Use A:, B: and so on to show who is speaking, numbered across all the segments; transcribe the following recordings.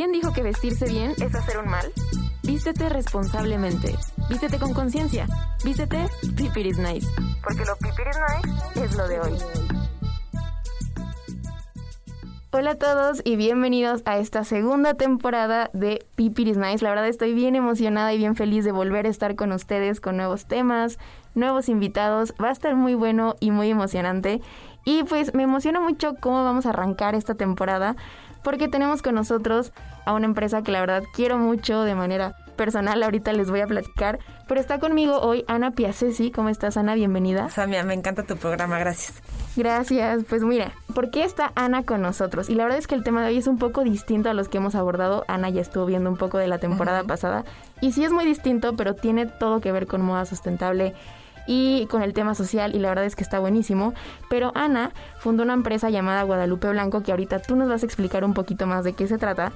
A: ¿Quién dijo que vestirse bien es hacer un mal? Vístete responsablemente. Vístete con conciencia. Vístete Pipiris Nice. Porque lo Pipiris Nice es lo de hoy. Hola a todos y bienvenidos a esta segunda temporada de Pipiris Nice. La verdad estoy bien emocionada y bien feliz de volver a estar con ustedes con nuevos temas, nuevos invitados. Va a estar muy bueno y muy emocionante. Y pues me emociona mucho cómo vamos a arrancar esta temporada porque tenemos con nosotros a una empresa que la verdad quiero mucho de manera personal, ahorita les voy a platicar, pero está conmigo hoy Ana Piacesi. ¿Cómo estás, Ana? Bienvenida.
B: Samia, me encanta tu programa, gracias.
A: Gracias. Pues mira, ¿por qué está Ana con nosotros? Y la verdad es que el tema de hoy es un poco distinto a los que hemos abordado. Ana ya estuvo viendo un poco de la temporada pasada y sí es muy distinto, pero tiene todo que ver con moda sustentable y con el tema social y la verdad es que está buenísimo. Pero Ana fundó una empresa llamada Guadalupe Blanco que ahorita tú nos vas a explicar un poquito más de qué se trata.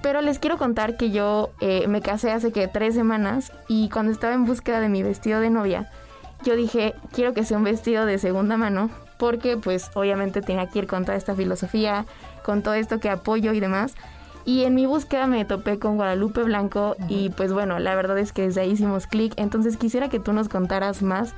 A: Pero les quiero contar que yo eh, me casé hace que tres semanas y cuando estaba en búsqueda de mi vestido de novia, yo dije, quiero que sea un vestido de segunda mano porque pues obviamente tenía que ir con toda esta filosofía, con todo esto que apoyo y demás. Y en mi búsqueda me topé con Guadalupe Blanco y pues bueno, la verdad es que desde ahí hicimos clic. Entonces quisiera que tú nos contaras más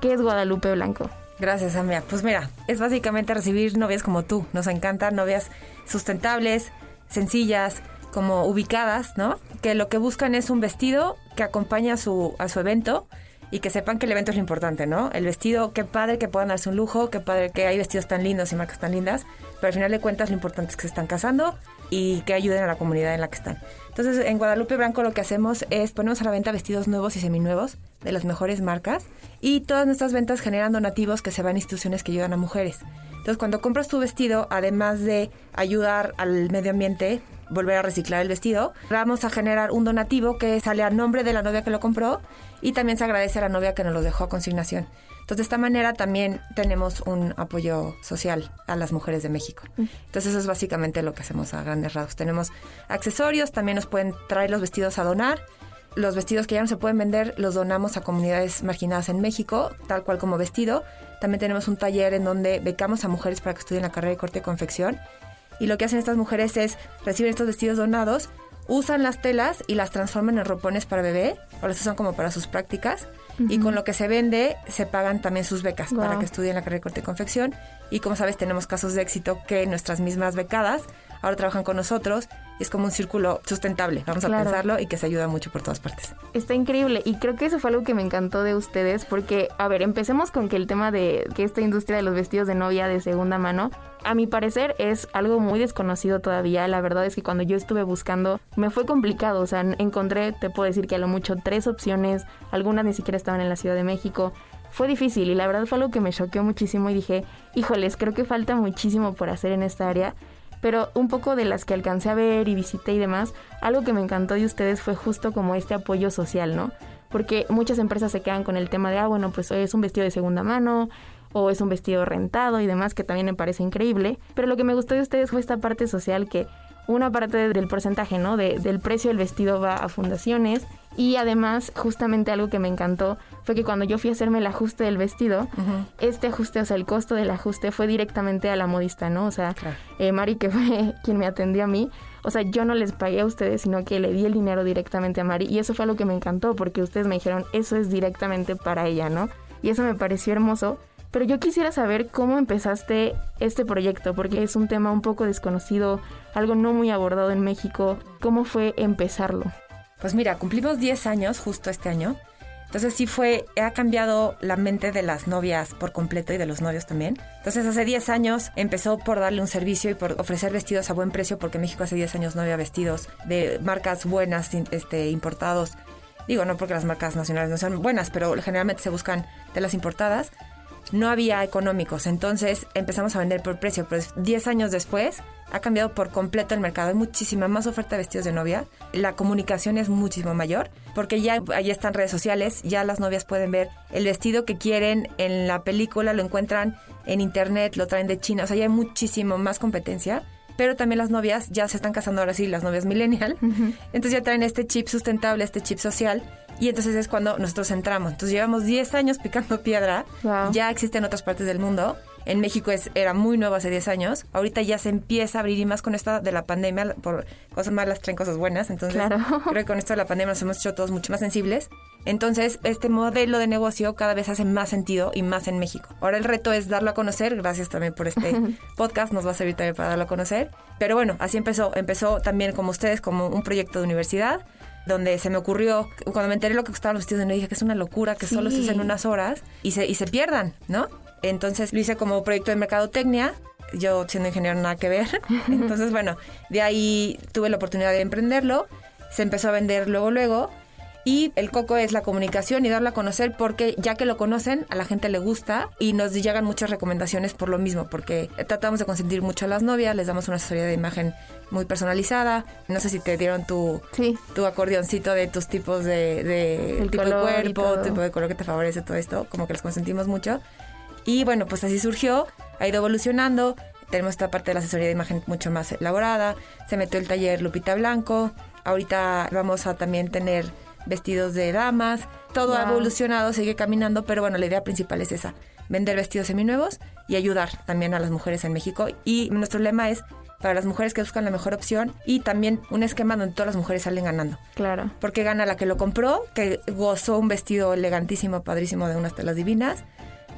A: qué es Guadalupe Blanco.
B: Gracias, Amia. Pues mira, es básicamente recibir novias como tú. Nos encantan novias sustentables, sencillas, como ubicadas, ¿no? Que lo que buscan es un vestido que acompaña a su, a su evento y que sepan que el evento es lo importante, ¿no? El vestido, qué padre que puedan darse un lujo, qué padre que hay vestidos tan lindos y marcas tan lindas, pero al final de cuentas lo importante es que se están casando y que ayuden a la comunidad en la que están. Entonces, en Guadalupe Blanco lo que hacemos es ponemos a la venta vestidos nuevos y seminuevos de las mejores marcas y todas nuestras ventas generan donativos que se van a instituciones que ayudan a mujeres. Entonces, cuando compras tu vestido, además de ayudar al medio ambiente, volver a reciclar el vestido, vamos a generar un donativo que sale a nombre de la novia que lo compró y también se agradece a la novia que nos lo dejó a consignación. Entonces, de esta manera también tenemos un apoyo social a las mujeres de México. Entonces, eso es básicamente lo que hacemos a grandes rasgos. Tenemos accesorios, también nos pueden traer los vestidos a donar. Los vestidos que ya no se pueden vender los donamos a comunidades marginadas en México, tal cual como vestido. También tenemos un taller en donde becamos a mujeres para que estudien la carrera de corte y confección. Y lo que hacen estas mujeres es recibir estos vestidos donados, usan las telas y las transforman en ropones para bebé, o las usan como para sus prácticas y con lo que se vende se pagan también sus becas para que estudien la carrera de corte y confección. Y como sabes, tenemos casos de éxito que nuestras mismas becadas ahora trabajan con nosotros es como un círculo sustentable, vamos a pensarlo, y que se ayuda mucho por todas partes.
A: Está increíble y creo que eso fue algo que me encantó de ustedes porque, a ver, empecemos con que el tema de que esta industria de los vestidos de novia de segunda mano, a mi parecer es algo muy desconocido todavía. La verdad es que cuando yo estuve buscando me fue complicado, o sea, encontré, te puedo decir que a lo mucho tres opciones, algunas ni siquiera estaban en la Ciudad de México fue difícil y la verdad fue algo que me choqueó muchísimo y dije, híjoles, creo que falta muchísimo por hacer en esta área pero un poco de las que alcancé a ver y visité y demás, algo que me encantó de ustedes fue justo como este apoyo social, ¿no? Porque muchas empresas se quedan con el tema de, ah, bueno, pues es un vestido de segunda mano o es un vestido rentado y demás, que también me parece increíble. Pero lo que me gustó de ustedes fue esta parte social que una parte del porcentaje, ¿no? De, del precio del vestido va a fundaciones y además justamente algo que me encantó fue que cuando yo fui a hacerme el ajuste del vestido, este ajuste, o sea, el costo del ajuste fue directamente a la modista, ¿no? O sea, eh, Mari, que fue quien me atendió a mí, o sea, yo no les pagué a ustedes, sino que le di el dinero directamente a Mari y eso fue algo que me encantó porque ustedes me dijeron, eso es directamente para ella, ¿no? Y eso me pareció hermoso. Pero yo quisiera saber cómo empezaste este proyecto, porque es un tema un poco desconocido, algo no muy abordado en México. ¿Cómo fue empezarlo?
B: Pues mira, cumplimos 10 años justo este año. Entonces sí fue, ha cambiado la mente de las novias por completo y de los novios también. Entonces hace 10 años empezó por darle un servicio y por ofrecer vestidos a buen precio porque México hace 10 años no había vestidos de marcas buenas, este, importados. Digo, no porque las marcas nacionales no sean buenas, pero generalmente se buscan de las importadas. No había económicos, entonces empezamos a vender por precio, pero 10 años después ha cambiado por completo el mercado. Hay muchísima más oferta de vestidos de novia. La comunicación es muchísimo mayor porque ya ahí están redes sociales, ya las novias pueden ver el vestido que quieren en la película, lo encuentran en internet, lo traen de China, o sea, ya hay muchísimo más competencia. Pero también las novias ya se están casando ahora sí, las novias millennial. Entonces ya traen este chip sustentable, este chip social. Y entonces es cuando nosotros entramos. Entonces llevamos 10 años picando piedra. Ya existe en otras partes del mundo en México es, era muy nuevo hace 10 años. Ahorita ya se empieza a abrir y más con esto de la pandemia, por cosas malas traen cosas buenas. Entonces, creo que con esto de la pandemia nos hemos hecho todos mucho más sensibles. Entonces, este modelo de negocio cada vez hace más sentido y más en México. Ahora el reto es darlo a conocer. Gracias también por este podcast. Nos va a servir también para darlo a conocer. Pero bueno, así empezó. Empezó también como ustedes, como un proyecto de universidad donde se me ocurrió, cuando me enteré lo que costaban los vestidos, me dije que es una locura que solo se hacen unas horas y se, y se pierdan, ¿no? Entonces lo hice como proyecto de mercadotecnia. Yo siendo ingeniero nada que ver. Entonces, bueno, de ahí tuve la oportunidad de emprenderlo. Se empezó a vender luego, luego. Y el coco es la comunicación y darlo a conocer porque ya que lo conocen, a la gente le gusta y nos llegan muchas recomendaciones por lo mismo, porque tratamos de consentir mucho a las novias, les damos una asesoría de imagen muy personalizada. No sé si te dieron tu, tu acordeoncito de tus tipos de, de tipo de cuerpo, tipo de color que te favorece, todo esto, como que les consentimos mucho. Y bueno, pues así surgió, ha ido evolucionando. Tenemos esta parte de la asesoría de imagen mucho más elaborada. Se metió el taller Lupita Blanco. Ahorita vamos a también tener vestidos de damas. Todo ha evolucionado, sigue caminando, pero bueno, la idea principal es esa. Vender vestidos seminuevos y ayudar también a las mujeres en México. Y nuestro lema es para las mujeres que buscan la mejor opción y también un esquema donde todas las mujeres salen ganando.
A: Claro.
B: Porque gana la que lo compró, que gozó un vestido elegantísimo, padrísimo de unas telas divinas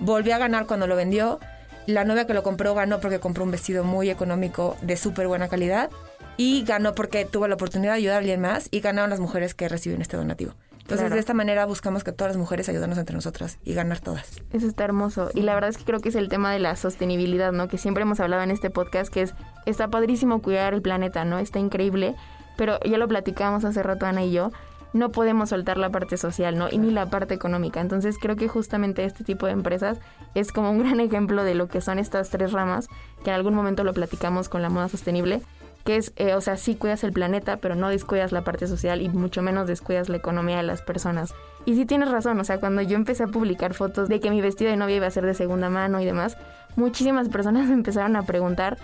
B: volvió a ganar cuando lo vendió. La novia que lo compró ganó porque compró un vestido muy económico de súper buena calidad y ganó porque tuvo la oportunidad de ayudar a alguien más y ganaron las mujeres que reciben este donativo. Entonces, de esta manera buscamos que todas las mujeres ayudarnos entre nosotras y ganar todas.
A: Eso está hermoso. Y la verdad es que creo que es el tema de la sostenibilidad, ¿no? Que siempre hemos hablado en este podcast, que es, está padrísimo cuidar el planeta, ¿no? Está increíble. Pero ya lo platicábamos hace rato Ana y yo, no podemos soltar la parte social, ¿no? Y ni la parte económica. Entonces creo que justamente este tipo de empresas es como un gran ejemplo de lo que son estas tres ramas, que en algún momento lo platicamos con la moda sostenible, que es, eh, o sea, sí cuidas el planeta, pero no descuidas la parte social y mucho menos descuidas la economía de las personas. Y sí tienes razón, o sea, cuando yo empecé a publicar fotos de que mi vestido de novia iba a ser de segunda mano y demás, muchísimas personas me empezaron a preguntar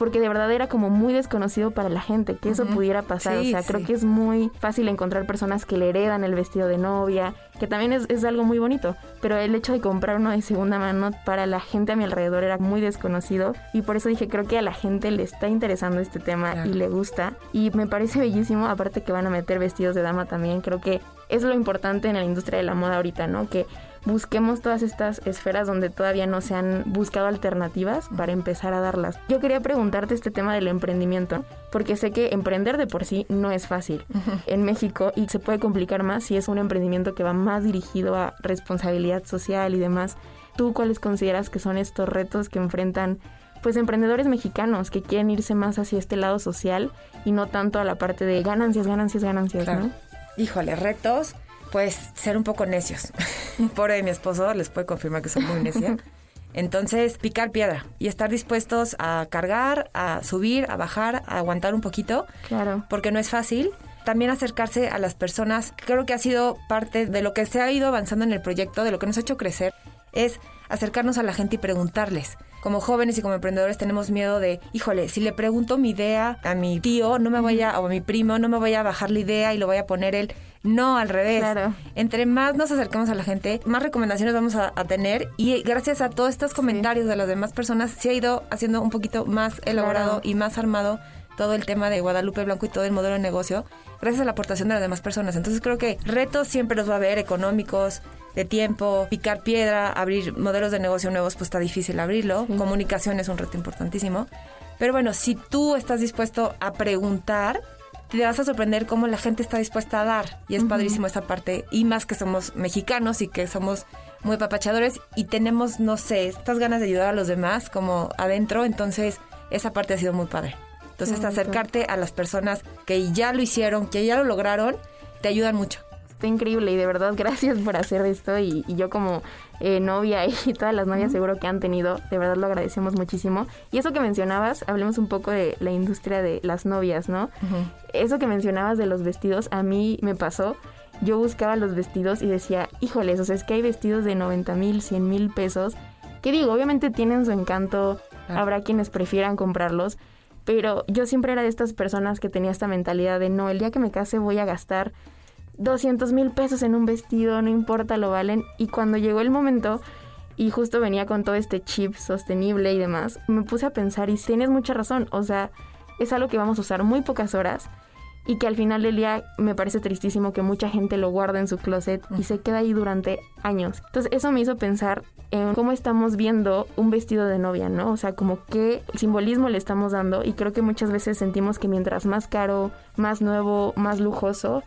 A: porque de verdad era como muy desconocido para la gente que eso pudiera pasar. o sea, creo que es muy fácil encontrar personas que le heredan el vestido de novia, que también es, es, algo muy bonito, pero el hecho de comprar uno de segunda mano para la gente a mi alrededor era muy desconocido y por eso dije, creo que a la gente le está interesando este tema y le gusta y me parece bellísimo, aparte que van a meter vestidos de dama también, creo que es lo importante en la industria de la moda ahorita, ¿no? Que busquemos todas estas esferas donde todavía no se han buscado alternativas para empezar a darlas. Yo quería preguntarte este tema del emprendimiento, porque sé que emprender de por sí no es fácil en México y se puede complicar más si es un emprendimiento que va más dirigido a responsabilidad social y demás. ¿Tú cuáles consideras que son estos retos que enfrentan pues emprendedores mexicanos que quieren irse más hacia este lado social y no tanto a la parte de ganancias, ganancias, ganancias, ¿no?
B: Híjole, retos pues ser un poco necios. Por mi esposo les puede confirmar que soy muy necia. Entonces, picar piedra y estar dispuestos a cargar, a subir, a bajar, a aguantar un poquito.
A: Claro.
B: Porque no es fácil. También acercarse a las personas. Creo que ha sido parte de lo que se ha ido avanzando en el proyecto, de lo que nos ha hecho crecer, es acercarnos a la gente y preguntarles. Como jóvenes y como emprendedores tenemos miedo de, híjole, si le pregunto mi idea a mi tío, no me vaya, o a mi primo, no me vaya a bajar la idea y lo voy a poner él. No, al revés.
A: Claro.
B: Entre más nos acerquemos a la gente, más recomendaciones vamos a, a tener y gracias a todos estos comentarios de las demás personas se ha ido haciendo un poquito más elaborado
A: Claro.
B: y más armado todo el tema de Guadalupe Blanco y todo el modelo de negocio gracias a la aportación de las demás personas. Entonces creo que retos siempre los va a haber económicos, de tiempo, picar piedra, abrir modelos de negocio nuevos, pues está difícil abrirlo. Comunicación es un reto importantísimo. Pero bueno, si tú estás dispuesto a preguntar, te vas a sorprender cómo la gente está dispuesta a dar. Y es padrísimo esa parte. Y más que somos mexicanos y que somos muy papachadores y tenemos, no sé, estas ganas de ayudar a los demás como adentro. Entonces, esa parte ha sido muy padre. Entonces, acercarte a las personas que ya lo hicieron, que ya lo lograron, te ayudan mucho.
A: Está increíble y de verdad gracias por hacer esto y, y yo como eh, novia y todas las novias seguro que han tenido, de verdad lo agradecemos muchísimo. Y eso que mencionabas, hablemos un poco de la industria de las novias, ¿no? Eso que mencionabas de los vestidos, a mí me pasó. Yo buscaba los vestidos y decía, híjoles, o sea, es que hay vestidos de 90 mil, 100 mil pesos. Que digo, obviamente tienen su encanto, habrá quienes prefieran comprarlos, pero yo siempre era de estas personas que tenía esta mentalidad de no, el día que me case voy a gastar 200 mil pesos en un vestido, no importa, lo valen. Y cuando llegó el momento y justo venía con todo este chip sostenible y demás, me puse a pensar y tienes mucha razón, o sea, es algo que vamos a usar muy pocas horas y que al final del día me parece tristísimo que mucha gente lo guarda en su closet y se queda ahí durante años. Entonces eso me hizo pensar en cómo estamos viendo un vestido de novia, ¿no? O sea, como qué simbolismo le estamos dando y creo que muchas veces sentimos que mientras más caro, más nuevo, más lujoso,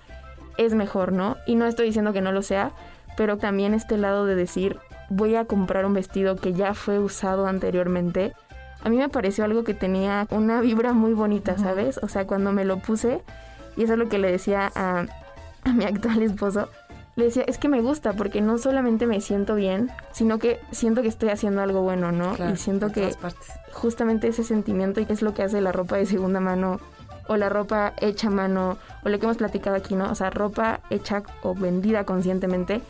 A: es mejor, ¿no? Y no estoy diciendo que no lo sea, pero también este lado de decir, voy a comprar un vestido que ya fue usado anteriormente. A mí me pareció algo que tenía una vibra muy bonita, ¿sabes? O sea, cuando me lo puse, y eso es lo que le decía a, a mi actual esposo, le decía, es que me gusta porque no solamente me siento bien, sino que siento que estoy haciendo algo bueno, ¿no? y siento que justamente ese sentimiento y es lo que hace la ropa de segunda mano o la ropa hecha a mano o lo que hemos platicado aquí, ¿no? O sea, ropa hecha o vendida conscientemente.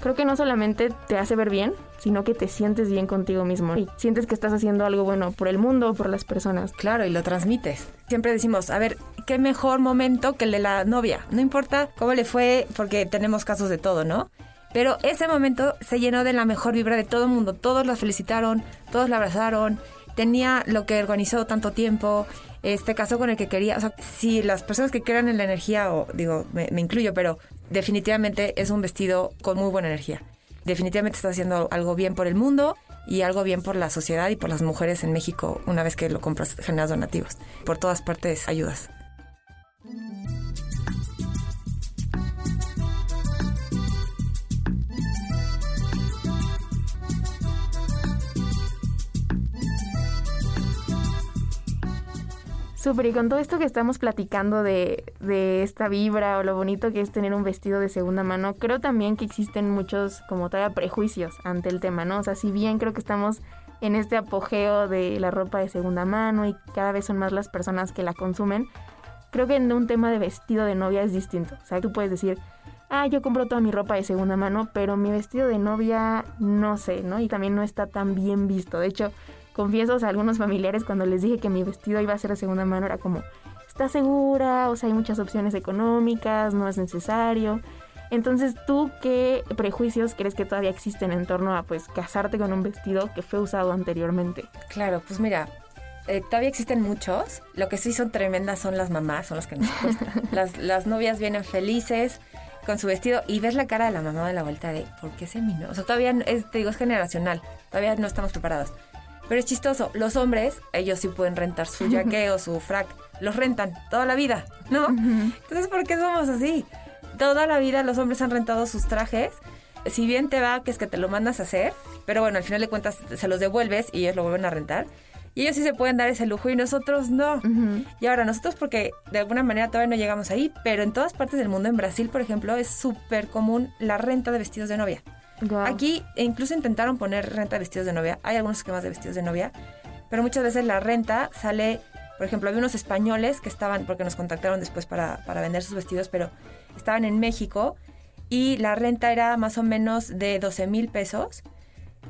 A: Creo que no solamente te hace ver bien, sino que te sientes bien contigo mismo y sientes que estás haciendo algo bueno por el mundo o por las personas.
B: Claro, y lo transmites. Siempre decimos, a ver, qué mejor momento que el de la novia. No importa cómo le fue, porque tenemos casos de todo, ¿no? Pero ese momento se llenó de la mejor vibra de todo el mundo. Todos la felicitaron, todos la abrazaron. Tenía lo que organizó tanto tiempo. Este casó con el que quería. O sea, si las personas que crean en la energía, o digo, me, me incluyo, pero definitivamente es un vestido con muy buena energía. Definitivamente está haciendo algo bien por el mundo y algo bien por la sociedad y por las mujeres en México una vez que lo compras generas donativos. Por todas partes ayudas.
A: Súper, y con todo esto que estamos platicando de, de esta vibra o lo bonito que es tener un vestido de segunda mano, creo también que existen muchos como todavía prejuicios ante el tema, ¿no? O sea, si bien creo que estamos en este apogeo de la ropa de segunda mano y cada vez son más las personas que la consumen, creo que en un tema de vestido de novia es distinto. O sea, tú puedes decir, ah, yo compro toda mi ropa de segunda mano, pero mi vestido de novia no sé, ¿no? Y también no está tan bien visto. De hecho, confieso a algunos familiares cuando les dije que mi vestido iba a ser de segunda mano, era como, ¿estás segura? O sea, hay muchas opciones económicas, no es necesario. Entonces, ¿tú qué prejuicios crees que todavía existen en torno a, pues, casarte con un vestido que fue usado anteriormente?
B: Claro, pues mira, eh, todavía existen muchos. Lo que sí son tremendas son las mamás, son las que nos cuesta. las, las novias vienen felices con su vestido y ves la cara de la mamá de la vuelta de ¿por qué se minó? O sea, todavía es, te digo, es generacional. Todavía no estamos preparados. Pero es chistoso, los hombres, ellos sí pueden rentar su jaque o su frac. Los rentan toda la vida, ¿no? Entonces, ¿por qué somos así? Toda la vida los hombres han rentado sus trajes. Si bien te va, que es que te lo mandas a hacer, pero bueno, al final de cuentas se los devuelves y ellos lo vuelven a rentar. Y ellos sí se pueden dar ese lujo y nosotros no. Y ahora nosotros porque de alguna manera todavía no llegamos ahí, pero en todas partes del mundo, en Brasil por ejemplo, es súper común la renta de vestidos de novia.
A: Guau.
B: Aquí incluso intentaron poner renta de vestidos de novia. Hay algunos esquemas de vestidos de novia, pero muchas veces la renta sale, por ejemplo, había unos españoles que estaban, porque nos contactaron después para, para vender sus vestidos, pero estaban en México y la renta era más o menos de 12 mil pesos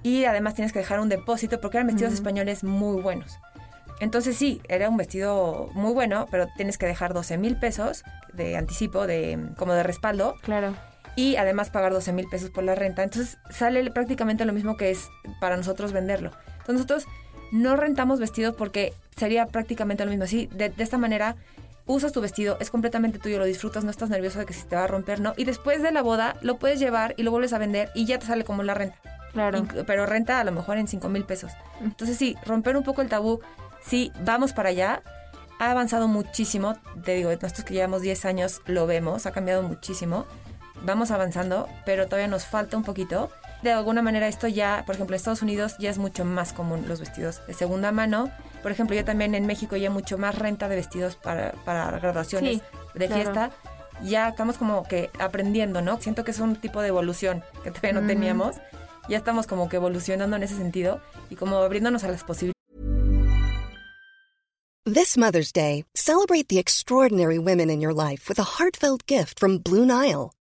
B: y además tienes que dejar un depósito porque eran vestidos españoles muy buenos. Entonces sí, era un vestido muy bueno, pero tienes que dejar 12 mil pesos de anticipo, de como de respaldo.
A: Claro.
B: Y además pagar 12 mil pesos por la renta. Entonces sale prácticamente lo mismo que es para nosotros venderlo. Entonces nosotros no rentamos vestidos porque sería prácticamente lo mismo. Así, de, de esta manera usas tu vestido, es completamente tuyo, lo disfrutas, no estás nervioso de que si te va a romper, ¿no? Y después de la boda lo puedes llevar y lo vuelves a vender y ya te sale como la renta.
A: Claro.
B: Inc- Pero renta a lo mejor en 5 mil pesos. Entonces sí, romper un poco el tabú, sí, vamos para allá. Ha avanzado muchísimo, te digo, nosotros que llevamos 10 años lo vemos, ha cambiado muchísimo. Vamos avanzando, pero todavía nos falta un poquito. De alguna manera esto ya, por ejemplo, en Estados Unidos ya es mucho más común los vestidos de segunda mano. Por ejemplo, yo también en México ya mucho más renta de vestidos para, para graduaciones
A: Sí,
B: de
A: claro.
B: fiesta. Ya estamos como que aprendiendo, ¿no? Siento que es un tipo de evolución que todavía no teníamos. Ya estamos como que evolucionando en ese sentido y como abriéndonos a las posibilidades.
C: This Mother's Day, celebrate the extraordinary women in your life with a heartfelt gift from Blue Nile.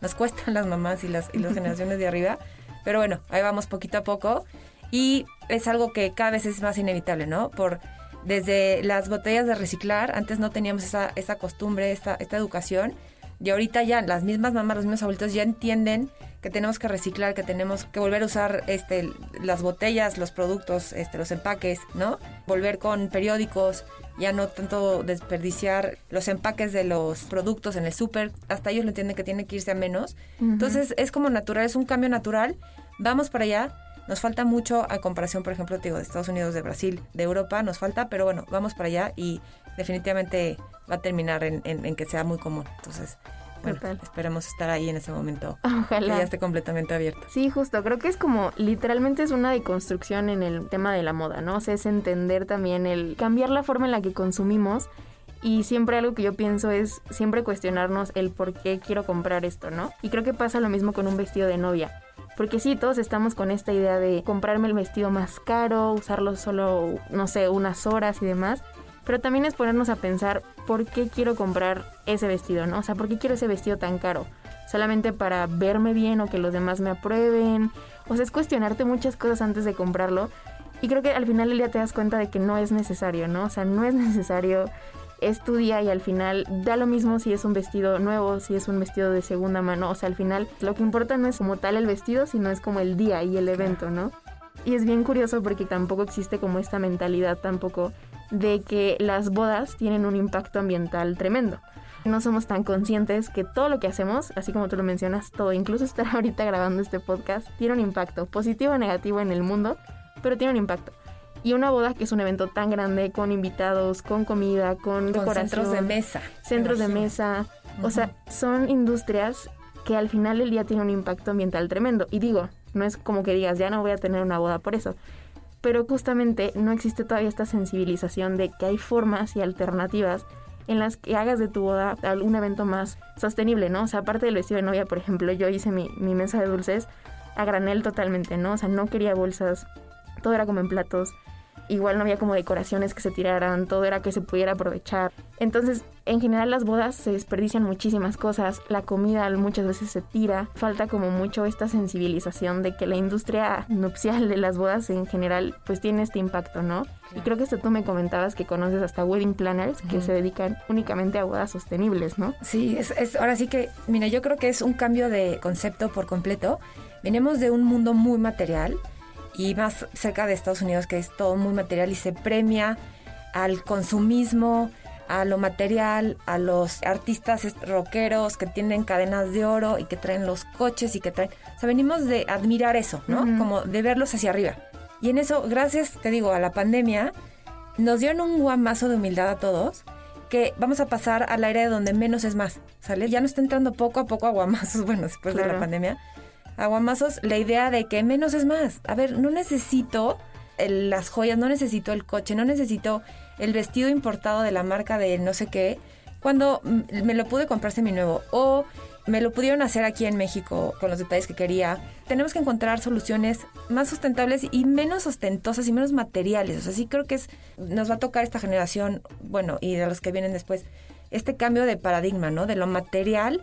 B: Nos cuestan las mamás y las, y las generaciones de arriba, pero bueno, ahí vamos poquito a poco. Y es algo que cada vez es más inevitable, ¿no? Por desde las botellas de reciclar, antes no teníamos esa, esa costumbre, esta, esta educación, y ahorita ya las mismas mamás, los mismos adultos ya entienden que tenemos que reciclar, que tenemos que volver a usar este, las botellas, los productos, este, los empaques, ¿no? Volver con periódicos, ya no tanto desperdiciar los empaques de los productos en el súper, hasta ellos lo entienden que tiene que irse a menos. Entonces es como natural, es un cambio natural, vamos para allá. Nos falta mucho a comparación, por ejemplo, digo, de Estados Unidos, de Brasil, de Europa, nos falta, pero bueno, vamos para allá y definitivamente va a terminar en, en- en que sea muy común. Entonces, bueno,
A: Total.
B: esperemos estar ahí en ese momento.
A: Ojalá.
B: Que ya esté completamente abierto.
A: Sí, justo, creo que es como literalmente es una deconstrucción en el tema de la moda, ¿no? O sea, es entender también el cambiar la forma en la que consumimos y siempre algo que yo pienso es siempre cuestionarnos el por qué quiero comprar esto, ¿no? Y creo que pasa lo mismo con un vestido de novia. Porque sí, todos estamos con esta idea de comprarme el vestido más caro, usarlo solo, no sé, unas horas y demás. Pero también es ponernos a pensar por qué quiero comprar ese vestido, ¿no? O sea, por qué quiero ese vestido tan caro. Solamente para verme bien o que los demás me aprueben. O sea, es cuestionarte muchas cosas antes de comprarlo. Y creo que al final del día te das cuenta de que no es necesario, ¿no? O sea, no es necesario. Es tu día y al final da lo mismo si es un vestido nuevo, si es un vestido de segunda mano. O sea, al final lo que importa no es como tal el vestido, sino es como el día y el evento, ¿no? Y es bien curioso porque tampoco existe como esta mentalidad tampoco de que las bodas tienen un impacto ambiental tremendo. No somos tan conscientes que todo lo que hacemos, así como tú lo mencionas, todo, incluso estar ahorita grabando este podcast, tiene un impacto, positivo o negativo en el mundo, pero tiene un impacto. Y una boda que es un evento tan grande, con invitados, con comida, con,
B: Con centros de mesa.
A: centros de mesa. O sea, son industrias que al final del día tienen un impacto ambiental tremendo. Y digo, no es como que digas, ya no voy a tener una boda por eso. Pero justamente no existe todavía esta sensibilización de que hay formas y alternativas en las que hagas de tu boda un evento más sostenible, ¿no? O sea, aparte del vestido de novia, por ejemplo, yo hice mi, mi mesa de dulces a granel totalmente, ¿no? O sea, no quería bolsas, todo era como en platos. Igual no había como decoraciones que se tiraran, todo era que se pudiera aprovechar. Entonces, en general las bodas se desperdician muchísimas cosas, la comida muchas veces se tira, falta como mucho esta sensibilización de que la industria nupcial de las bodas en general pues tiene este impacto, ¿no? Y creo que esto tú me comentabas que conoces hasta wedding planners que se dedican únicamente a bodas sostenibles, ¿no?
B: Sí, es, es- ahora sí que, mira, yo creo que es un cambio de concepto por completo. Venimos de un mundo muy material y más cerca de Estados Unidos, que es todo muy material y se premia al consumismo, a lo material, a los artistas rockeros que tienen cadenas de oro y que traen los coches y que traen... O sea, venimos de admirar eso, ¿no? Como de verlos hacia arriba. Y en eso, gracias, te digo, a la pandemia, nos dieron un guamazo de humildad a todos que vamos a pasar al aire donde menos es más, ¿sale? Ya no está entrando poco a poco aguamazos, bueno, después de la pandemia. Aguamazos, la idea de que menos es más. A ver, no necesito las joyas, no necesito el coche, no necesito el vestido importado de la marca de no sé qué, cuando me lo pude comprar nuevo o me lo pudieron hacer aquí en México con los detalles que quería. Tenemos que encontrar soluciones más sustentables y menos ostentosas y menos materiales. O sea, sí creo que es, nos va a tocar esta generación, bueno, y de los que vienen después, este cambio de paradigma, ¿no? De lo material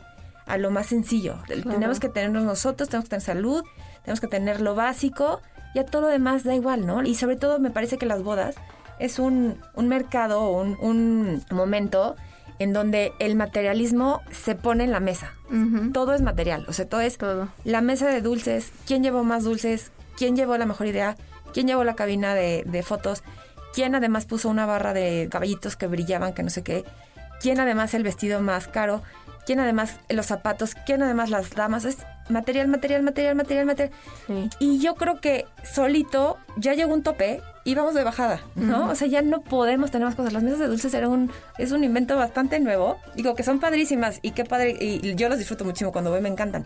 B: a lo más sencillo. Tenemos que tenernos nosotros, tenemos que tener salud, tenemos que tener lo básico y a todo lo demás da igual, ¿no? Y sobre todo me parece que las bodas es un, un mercado, un, un momento en donde el materialismo se pone en la mesa. Todo es material, o sea, todo es todo. la mesa de dulces, quién llevó más dulces, quién llevó la mejor idea, quién llevó la cabina de, de fotos, quién además puso una barra de caballitos que brillaban, que no sé qué, quién además el vestido más caro, quién además los zapatos, quién además las damas, es material, material, material, material, material. Y yo creo que solito ya llegó un tope y vamos de bajada, ¿no? O sea, ya no podemos tener más cosas. Las mesas de dulces eran un, es un invento bastante nuevo. Digo que son padrísimas y qué padre, y yo las disfruto muchísimo cuando voy, me encantan.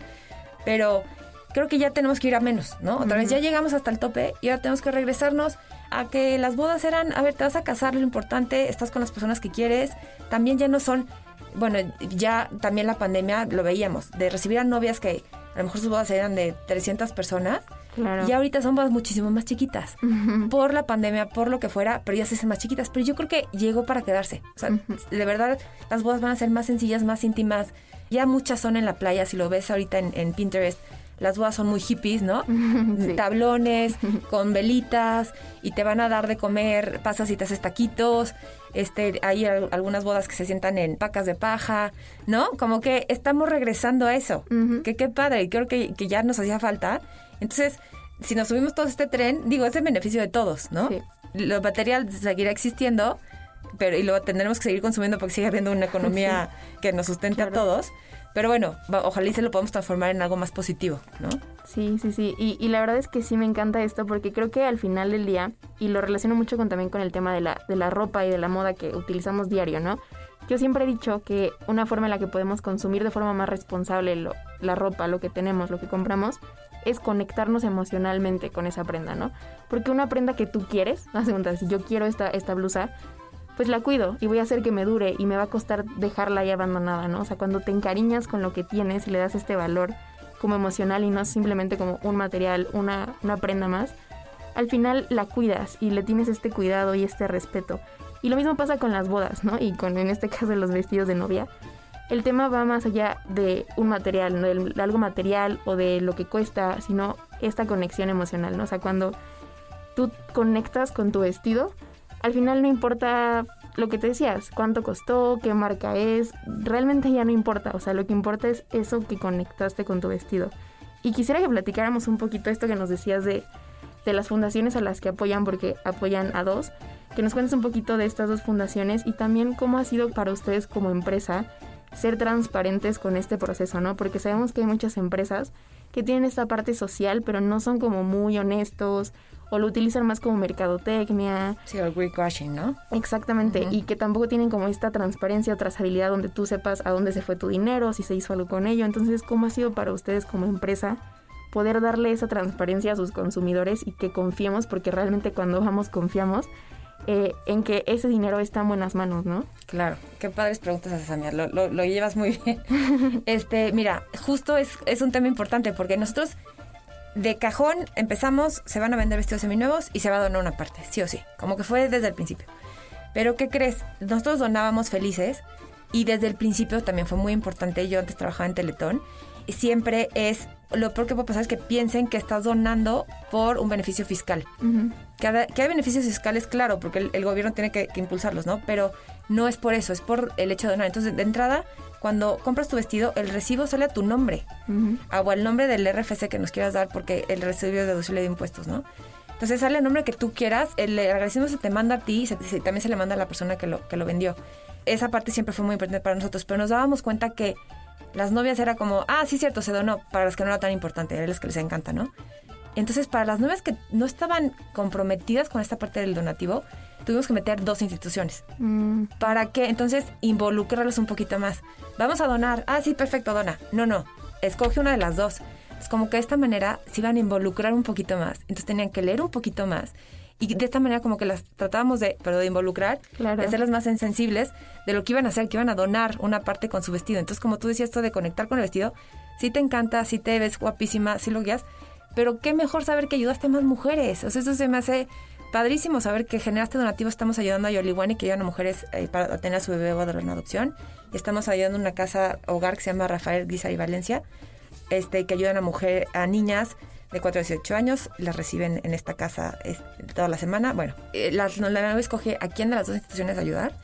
B: Pero creo que ya tenemos que ir a menos, ¿no? Otra vez ya llegamos hasta el tope y ahora tenemos que regresarnos a que las bodas eran, a ver, te vas a casar, lo importante, estás con las personas que quieres, también ya no son, bueno, ya también la pandemia lo veíamos, de recibir a novias que a lo mejor sus bodas eran de 300 personas y ahorita son bodas muchísimo más chiquitas. Por la pandemia, por lo que fuera, pero ya se hacen más chiquitas. Pero yo creo que llegó para quedarse. O sea, de verdad, las bodas van a ser más sencillas, más íntimas. Ya muchas son en la playa, si lo ves ahorita en, Pinterest las bodas son muy hippies, ¿no? Tablones, con velitas, y te van a dar de comer, pasas y te haces taquitos. Este, hay algunas bodas que se sientan en pacas de paja, ¿no? Como que estamos regresando a eso. Que qué padre, y creo que, que ya nos hacía falta. Entonces, si nos subimos todo este tren, digo, es el beneficio de todos, ¿no? Sí. Lo material seguirá existiendo, pero y lo tendremos que seguir consumiendo porque sigue habiendo una economía que nos sustente a todos. Pero bueno, ojalá y se lo podamos transformar en algo más positivo, ¿no?
A: Sí, sí, sí. Y, y, la verdad es que sí me encanta esto porque creo que al final del día, y lo relaciono mucho con, también con el tema de la, de la ropa y de la moda que utilizamos diario, ¿no? Yo siempre he dicho que una forma en la que podemos consumir de forma más responsable la ropa, lo que tenemos, lo que compramos, es conectarnos emocionalmente con esa prenda, ¿no? Porque una prenda que tú quieres, la segunda, si yo quiero esta, esta blusa, pues la cuido y voy a hacer que me dure y me va a costar dejarla ahí abandonada, ¿no? O sea, cuando te encariñas con lo que tienes y le das este valor como emocional y no simplemente como un material, una, una prenda más, al final la cuidas y le tienes este cuidado y este respeto. Y lo mismo pasa con las bodas, ¿no? Y con, en este caso, los vestidos de novia el tema va más allá de un material, de algo material o de lo que cuesta, sino esta conexión emocional, ¿no? O sea, cuando tú conectas con tu vestido, al final no importa lo que te decías, cuánto costó, qué marca es, realmente ya no importa, o sea, lo que importa es eso que conectaste con tu vestido. Y quisiera que platicáramos un poquito esto que nos decías de, de las fundaciones a las que apoyan, porque apoyan a dos, que nos cuentes un poquito de estas dos fundaciones y también cómo ha sido para ustedes como empresa ser transparentes con este proceso, ¿no? Porque sabemos que hay muchas empresas que tienen esta parte social, pero no son como muy honestos o lo utilizan más como mercadotecnia.
B: Sí, o greenwashing, ¿no?
A: Exactamente, y que tampoco tienen como esta transparencia o trazabilidad donde tú sepas a dónde se fue tu dinero, si se hizo algo con ello. Entonces, ¿cómo ha sido para ustedes como empresa poder darle esa transparencia a sus consumidores y que confiemos, porque realmente cuando vamos confiamos eh, en que ese dinero está en buenas manos, ¿no?
B: Claro, qué padres preguntas haces, Samia, lo, lo, lo, llevas muy bien. este, mira, justo es, es un tema importante porque nosotros de cajón empezamos, se van a vender vestidos seminuevos y se va a donar una parte, sí o sí, como que fue desde el principio. Pero ¿qué crees? Nosotros donábamos felices y desde el principio también fue muy importante, yo antes trabajaba en Teletón siempre es lo peor que puede pasar es que piensen que estás donando por un beneficio fiscal. que, hay beneficios fiscales, claro, porque el, gobierno tiene que, impulsarlos, ¿no? Pero no es por eso, es por el hecho de donar. Entonces, de entrada, cuando compras tu vestido, el recibo sale a tu nombre o al nombre del RFC que nos quieras dar porque el recibo es deducible de impuestos, ¿no? Entonces sale el nombre que tú quieras, el agradecimiento se te manda a ti y también se le manda a la persona que lo, que lo vendió. Esa parte siempre fue muy importante para nosotros, pero nos dábamos cuenta que las novias era como, ah, sí, cierto, se donó, para las que no era tan importante, era las que les encanta, ¿no? Entonces, para las novias que no estaban comprometidas con esta parte del donativo, tuvimos que meter dos instituciones. Mm. ¿Para qué? Entonces, involucrarlos un poquito más. Vamos a donar. Ah, sí, perfecto, dona. No, no. Escoge una de las dos. Es como que de esta manera se iban a involucrar un poquito más. Entonces tenían que leer un poquito más. Y de esta manera como que las tratábamos de, pero de involucrar, de hacerlas más sensibles de lo que iban a hacer, que iban a donar una parte con su vestido. Entonces, como tú decías, esto de conectar con el vestido, sí te encanta, sí te ves guapísima, sí lo guías, pero qué mejor saber que ayudaste a más mujeres. O sea, eso se me hace padrísimo saber que generaste donativo. Estamos ayudando a Yoliwani, que ayudan a mujeres eh, para tener a su bebé o una adopción. Y estamos ayudando a una casa hogar que se llama Rafael Guizar y Valencia, este, que ayudan a mujer, a niñas de 4 a 18 años, las reciben en esta casa toda la semana. Bueno, eh, la, la escoge a quién de las dos instituciones ayudar,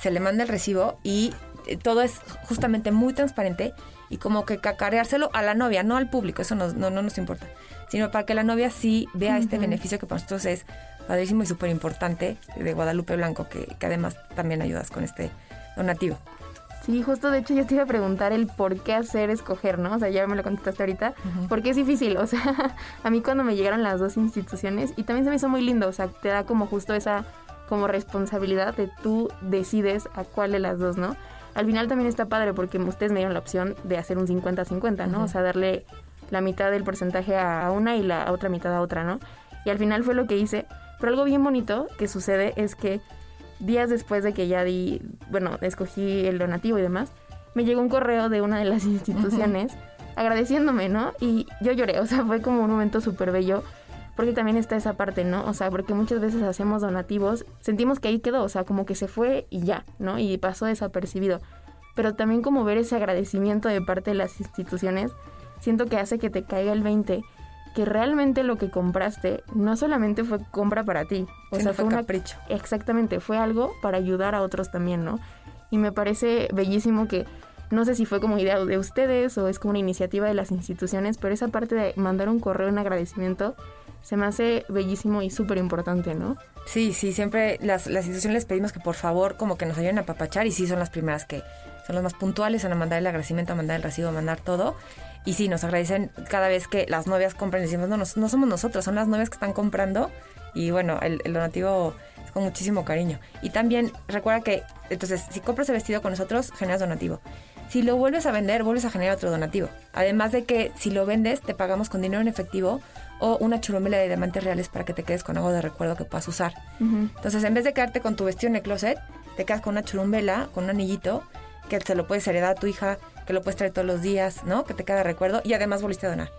B: se le manda el recibo y eh, todo es justamente muy transparente y como que cacareárselo a la novia, no al público, eso no, no, nos importa, sino para que la novia sí vea este beneficio que para nosotros es padrísimo y súper importante de Guadalupe Blanco, que, que además también ayudas con este donativo.
A: Sí, justo de hecho yo te iba a preguntar el por qué hacer escoger, ¿no? O sea, ya me lo contestaste ahorita, porque es difícil, o sea, a mí cuando me llegaron las dos instituciones y también se me hizo muy lindo, o sea, te da como justo esa como responsabilidad de tú decides a cuál de las dos, ¿no? Al final también está padre porque ustedes me dieron la opción de hacer un 50-50, ¿no? O sea, darle la mitad del porcentaje a una y la otra mitad a otra, ¿no? Y al final fue lo que hice. Pero algo bien bonito que sucede es que días después de que ya di, bueno, escogí el donativo y demás, me llegó un correo de una de las instituciones agradeciéndome, ¿no? Y yo lloré, o sea, fue como un momento súper bello, porque también está esa parte, ¿no? O sea, porque muchas veces hacemos donativos, sentimos que ahí quedó, o sea, como que se fue y ya, ¿no? Y pasó desapercibido. Pero también como ver ese agradecimiento de parte de las instituciones, siento que hace que te caiga el 20 que realmente lo que compraste no solamente fue compra para ti,
B: o sea, fue, un capricho.
A: Exactamente, fue algo para ayudar a otros también, ¿no? Y me parece bellísimo que no sé si fue como idea de ustedes o es como una iniciativa de las instituciones, pero esa parte de mandar un correo en agradecimiento se me hace bellísimo y súper importante, ¿no?
B: Sí, sí, siempre las, las instituciones les pedimos que por favor como que nos ayuden a papachar y sí son las primeras que son las más puntuales, a mandar el agradecimiento, a mandar el recibo, a mandar todo. Y sí, nos agradecen cada vez que las novias compran. Decimos, no, no, no somos nosotros, son las novias que están comprando. Y bueno, el, donativo es con muchísimo cariño. Y también recuerda que, entonces, si compras el vestido con nosotros, generas donativo. Si lo vuelves a vender, vuelves a generar otro donativo. Además de que si lo vendes, te pagamos con dinero en efectivo o una churumela de diamantes reales para que te quedes con algo de recuerdo que puedas usar. Entonces, en vez de quedarte con tu vestido en el closet, te quedas con una churumbela, con un anillito, que se lo puedes heredar a tu hija que lo puedes traer todos los días, ¿no? Que te queda recuerdo y además volviste a donar.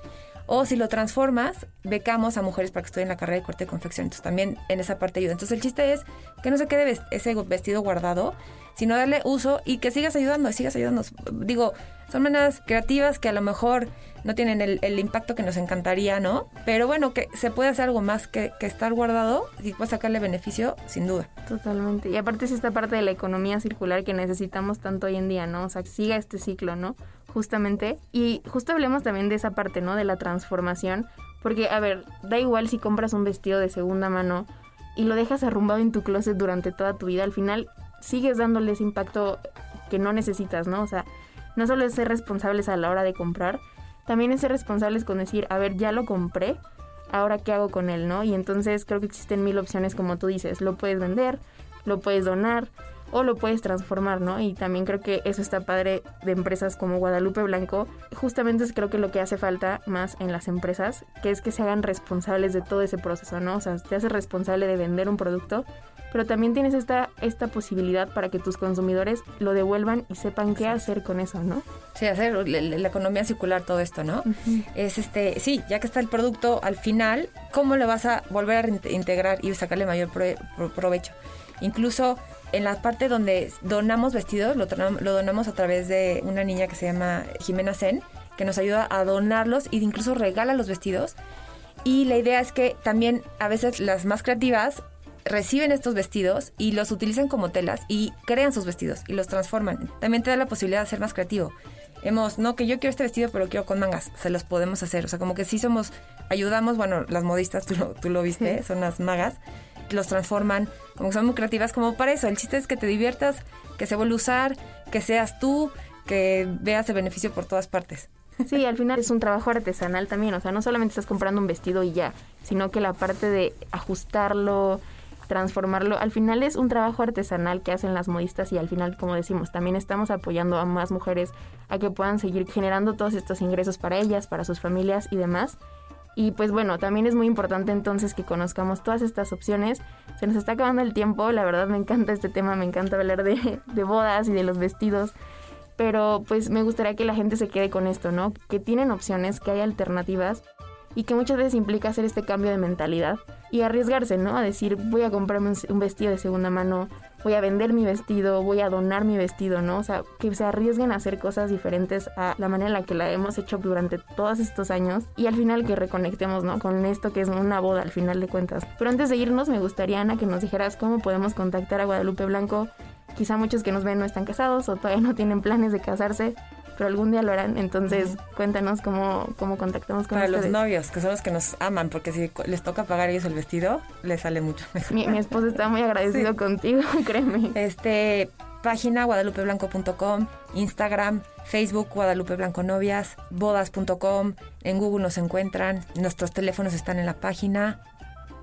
B: O si lo transformas, becamos a mujeres para que estudien la carrera de corte y confección. Entonces también en esa parte ayuda. Entonces el chiste es que no se quede ese vestido guardado, sino darle uso y que sigas ayudando, sigas ayudando. Digo, son maneras creativas que a lo mejor no tienen el, impacto que nos encantaría, ¿no? Pero bueno, que se puede hacer algo más que, estar guardado y puede sacarle beneficio, sin duda.
A: Totalmente. Y aparte es esta parte de la economía circular que necesitamos tanto hoy en día, ¿no? O sea, siga este ciclo, ¿no? Justamente. Y justo hablemos también de esa parte, ¿no? De la transformación. Porque, a ver, da igual si compras un vestido de segunda mano y lo dejas arrumbado en tu closet durante toda tu vida, al final sigues dándole ese impacto que no necesitas, ¿no? O sea, no solo es ser responsables a la hora de comprar, también es ser responsables con decir, a ver, ya lo compré, ahora qué hago con él, ¿no? Y entonces creo que existen mil opciones como tú dices, lo puedes vender, lo puedes donar o lo puedes transformar, ¿no? Y también creo que eso está padre de empresas como Guadalupe Blanco. Justamente es creo que lo que hace falta más en las empresas, que es que se hagan responsables de todo ese proceso, ¿no? O sea, te haces responsable de vender un producto, pero también tienes esta, esta posibilidad para que tus consumidores lo devuelvan y sepan qué hacer con eso, ¿no?
B: Sí, hacer la, economía circular, todo esto, ¿no? Es este, sí, ya que está el producto al final, ¿cómo lo vas a volver a integrar y sacarle mayor provecho? Incluso en la parte donde donamos vestidos, lo, lo donamos a través de una niña que se llama Jimena Zen, que nos ayuda a donarlos y incluso regala los vestidos. Y la idea es que también a veces las más creativas reciben estos vestidos y los utilizan como telas y crean sus vestidos y los transforman. También te da la posibilidad de ser más creativo. Hemos, no, que yo quiero este vestido, pero quiero con mangas. Se los podemos hacer. O sea, como que sí somos, ayudamos, bueno, las modistas, tú lo, tú lo viste, son las magas, los transforman, como que son muy creativas, como para eso. El chiste es que te diviertas, que se vuelva a usar, que seas tú, que veas el beneficio por todas partes.
A: Sí, al final es un trabajo artesanal también, o sea, no solamente estás comprando un vestido y ya, sino que la parte de ajustarlo, transformarlo, al final es un trabajo artesanal que hacen las modistas y al final, como decimos, también estamos apoyando a más mujeres a que puedan seguir generando todos estos ingresos para ellas, para sus familias y demás. Y pues bueno, también es muy importante entonces que conozcamos todas estas opciones. Se nos está acabando el tiempo, la verdad me encanta este tema, me encanta hablar de, de bodas y de los vestidos pero pues me gustaría que la gente se quede con esto, ¿no? Que tienen opciones, que hay alternativas y que muchas veces implica hacer este cambio de mentalidad y arriesgarse, ¿no? A decir, voy a comprarme un vestido de segunda mano, voy a vender mi vestido, voy a donar mi vestido, ¿no? O sea, que se arriesguen a hacer cosas diferentes a la manera en la que la hemos hecho durante todos estos años y al final que reconectemos, ¿no? Con esto que es una boda al final de cuentas. Pero antes de irnos, me gustaría, Ana, que nos dijeras cómo podemos contactar a Guadalupe Blanco Quizá muchos que nos ven no están casados o todavía no tienen planes de casarse, pero algún día lo harán. Entonces, cuéntanos cómo, cómo contactamos con
B: Para
A: los
B: novios, que son los que nos aman, porque si les toca pagar ellos el vestido, les sale mucho mejor.
A: Mi, esposo está muy agradecido contigo, créeme.
B: Este, página guadalupeblanco.com, Instagram, Facebook Guadalupe Blanco Novias, bodas.com, en Google nos encuentran, nuestros teléfonos están en la página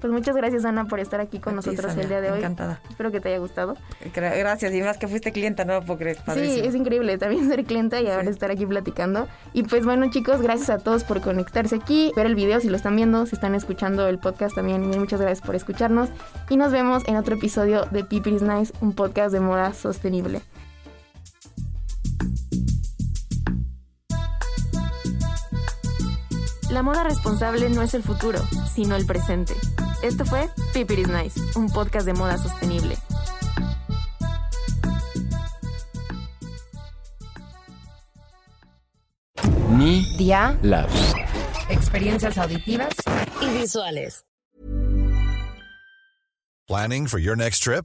A: pues muchas gracias, Ana, por estar aquí con nosotros el día de hoy.
B: Encantada.
A: Espero que te haya gustado.
B: Gracias, y más que fuiste clienta, no puedo creer.
A: Sí, es increíble también ser clienta y ahora estar aquí platicando. Y pues bueno, chicos, gracias a todos por conectarse aquí, ver el video si lo están viendo, si están escuchando el podcast también. Muchas gracias por escucharnos. Y nos vemos en otro episodio de Pipi's Nice, un podcast de moda sostenible. La moda responsable no es el futuro, sino el presente. Esto fue Pipiris Nice, un podcast de moda sostenible.
D: Media Lab.
E: Experiencias auditivas
F: y visuales.
G: Planning for your next trip?